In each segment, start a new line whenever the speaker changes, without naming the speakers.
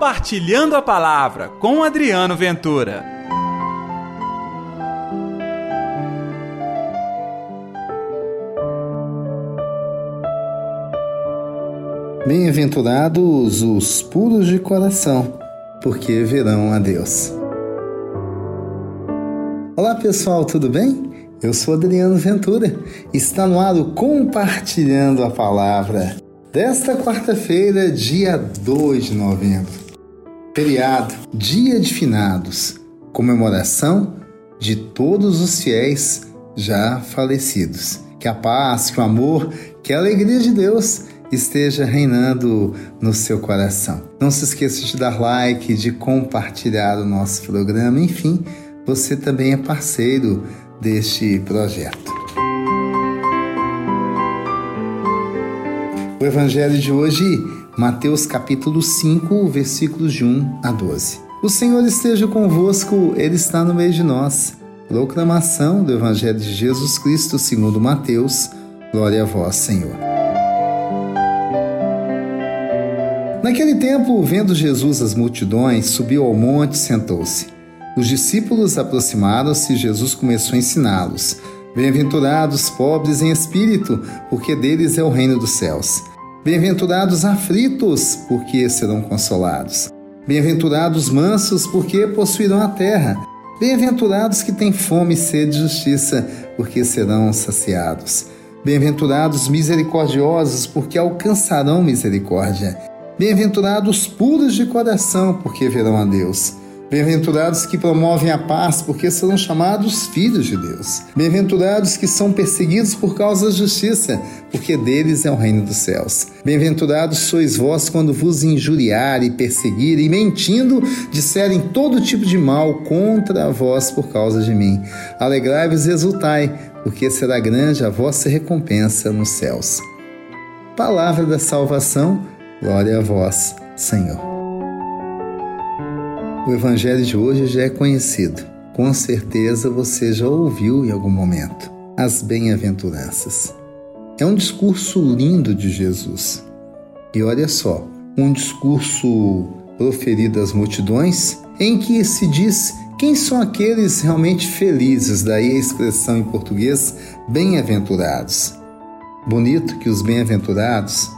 Compartilhando a Palavra com Adriano Ventura.
Bem-aventurados os puros de coração, porque verão a Deus. Olá pessoal, tudo bem? Eu sou Adriano Ventura. Está no ar o Compartilhando a Palavra desta quarta-feira, dia 2 de novembro. Feriado, dia de finados, comemoração de todos os fiéis já falecidos. Que a paz, que o amor, que a alegria de Deus esteja reinando no seu coração. Não se esqueça de dar like, de compartilhar o nosso programa, enfim, você também é parceiro deste projeto. O evangelho de hoje, Mateus capítulo 5, versículos de 1 a 12. O Senhor esteja convosco, ele está no meio de nós. Proclamação do evangelho de Jesus Cristo, segundo Mateus. Glória a vós, Senhor. Naquele tempo, vendo Jesus as multidões, subiu ao monte e sentou-se. Os discípulos aproximaram-se e Jesus começou a ensiná-los. Bem-aventurados pobres em espírito, porque deles é o reino dos céus. Bem-aventurados aflitos, porque serão consolados. Bem-aventurados mansos, porque possuirão a terra. Bem-aventurados que têm fome e sede de justiça, porque serão saciados. Bem-aventurados misericordiosos, porque alcançarão misericórdia. Bem-aventurados puros de coração, porque verão a Deus. Bem-aventurados que promovem a paz, porque serão chamados filhos de Deus. Bem-aventurados que são perseguidos por causa da justiça, porque deles é o reino dos céus. Bem-aventurados sois vós quando vos injuriarem perseguirem, mentindo, disserem todo tipo de mal contra vós por causa de mim. Alegrai-vos e exultai, porque será grande a vossa recompensa nos céus. Palavra da salvação, glória a vós, Senhor. O evangelho de hoje já é conhecido. Com certeza você já ouviu em algum momento. As bem-aventuranças. É um discurso lindo de Jesus. E olha só, um discurso proferido às multidões em que se diz quem são aqueles realmente felizes, daí a expressão em português bem-aventurados. Bonito que os bem-aventurados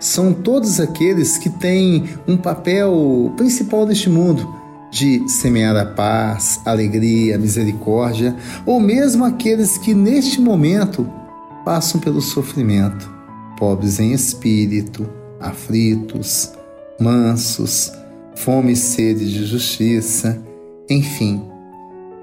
são todos aqueles que têm um papel principal neste mundo, de semear a paz, alegria, misericórdia, ou mesmo aqueles que neste momento passam pelo sofrimento, pobres em espírito, aflitos, mansos, fome e sede de justiça, enfim.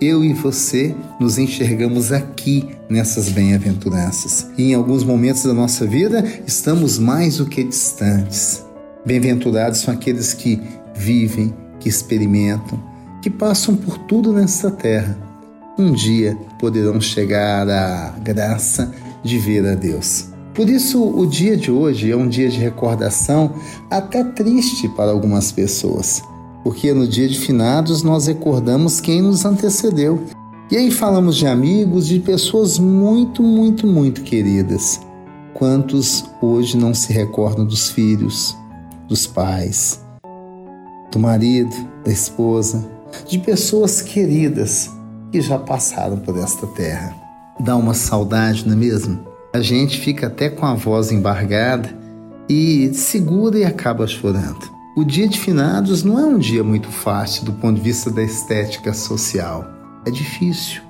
Eu e você nos enxergamos aqui nessas bem-aventuranças. E em alguns momentos da nossa vida estamos mais do que distantes. Bem-aventurados são aqueles que vivem que experimentam, que passam por tudo nesta terra, um dia poderão chegar à graça de ver a Deus. Por isso, o dia de hoje é um dia de recordação, até triste para algumas pessoas, porque no dia de finados nós recordamos quem nos antecedeu. E aí falamos de amigos, de pessoas muito, muito, muito queridas. Quantos hoje não se recordam dos filhos, dos pais, do marido, da esposa, de pessoas queridas que já passaram por esta terra. Dá uma saudade, não é mesmo? A gente fica até com a voz embargada e segura e acaba chorando. O dia de finados não é um dia muito fácil do ponto de vista da estética social. É difícil.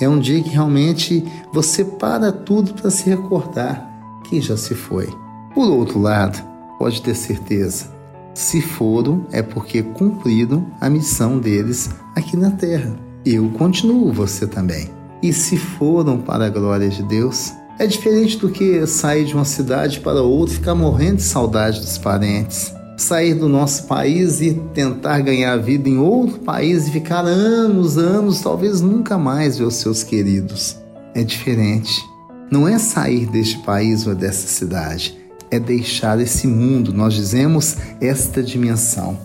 É um dia que realmente você para tudo para se recordar quem já se foi. Por outro lado, pode ter certeza, se foram, é porque cumpriram a missão deles aqui na terra. Eu continuo, você também. E se foram para a glória de Deus, é diferente do que sair de uma cidade para outra e ficar morrendo de saudade dos parentes. Sair do nosso país e tentar ganhar vida em outro país e ficar anos, anos, talvez nunca mais ver os seus queridos. É diferente. Não é sair deste país ou dessa cidade, é deixar esse mundo, nós dizemos esta dimensão,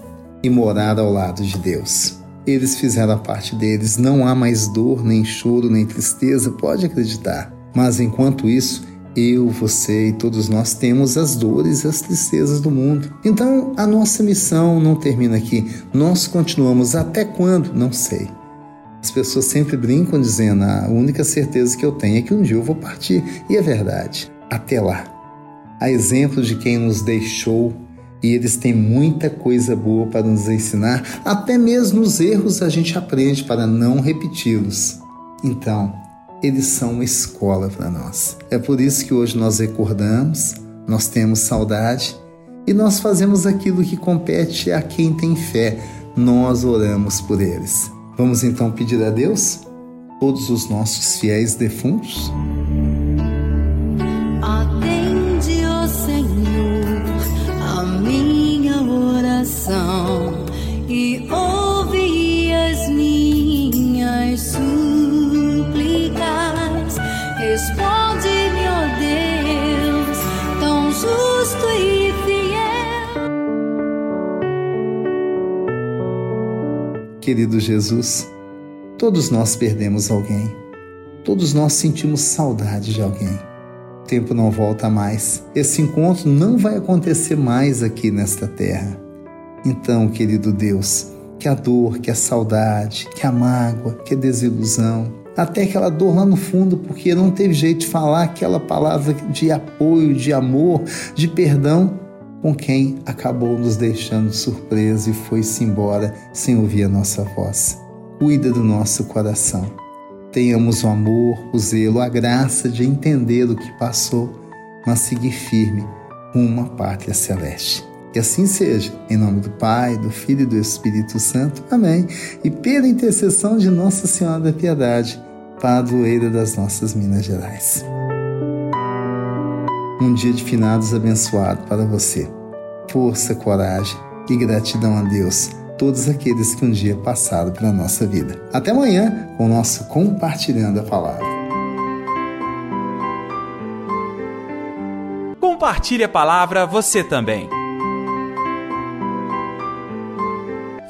e morar ao lado de Deus. Eles fizeram a parte deles, não há mais dor, nem choro, nem tristeza, pode acreditar. Mas enquanto isso, Eu, você e todos nós temos as dores e as tristezas do mundo. Então, a nossa missão não termina aqui. Nós continuamos até quando? Não sei. As pessoas sempre brincam dizendo: ah, a única certeza que eu tenho é que um dia eu vou partir. E é verdade. Até lá. A exemplo de quem nos deixou, e eles têm muita coisa boa para nos ensinar, até mesmo os erros a gente aprende para não repeti-los. Então, eles são uma escola para nós. É por isso que hoje nós recordamos, nós temos saudade e nós fazemos aquilo que compete a quem tem fé. Nós oramos por eles. Vamos então pedir a Deus, todos os nossos fiéis defuntos?
Ouve as minhas súplicas. Responde-me, ó Deus, tão justo e fiel.
Querido Jesus, todos nós perdemos alguém. Todos nós sentimos saudade de alguém. O tempo não volta mais. Esse encontro não vai acontecer mais aqui nesta terra. Então, querido Deus, que a dor, que a saudade, que a mágoa, que a desilusão, até aquela dor lá no fundo, porque não teve jeito de falar aquela palavra de apoio, de amor, de perdão com quem acabou nos deixando surpresa e foi-se embora sem ouvir a nossa voz. Cuida do nosso coração. Tenhamos o amor, o zelo, a graça de entender o que passou, mas seguir firme rumo à pátria celeste. Que assim seja, em nome do Pai, do Filho e do Espírito Santo. Amém. E pela intercessão de Nossa Senhora da Piedade, padroeira das nossas Minas Gerais. Um dia de finados abençoado para você. Força, coragem e gratidão a Deus, todos aqueles que um dia passaram pela nossa vida. Até amanhã com o nosso Compartilhando a Palavra.
Compartilhe a palavra você também.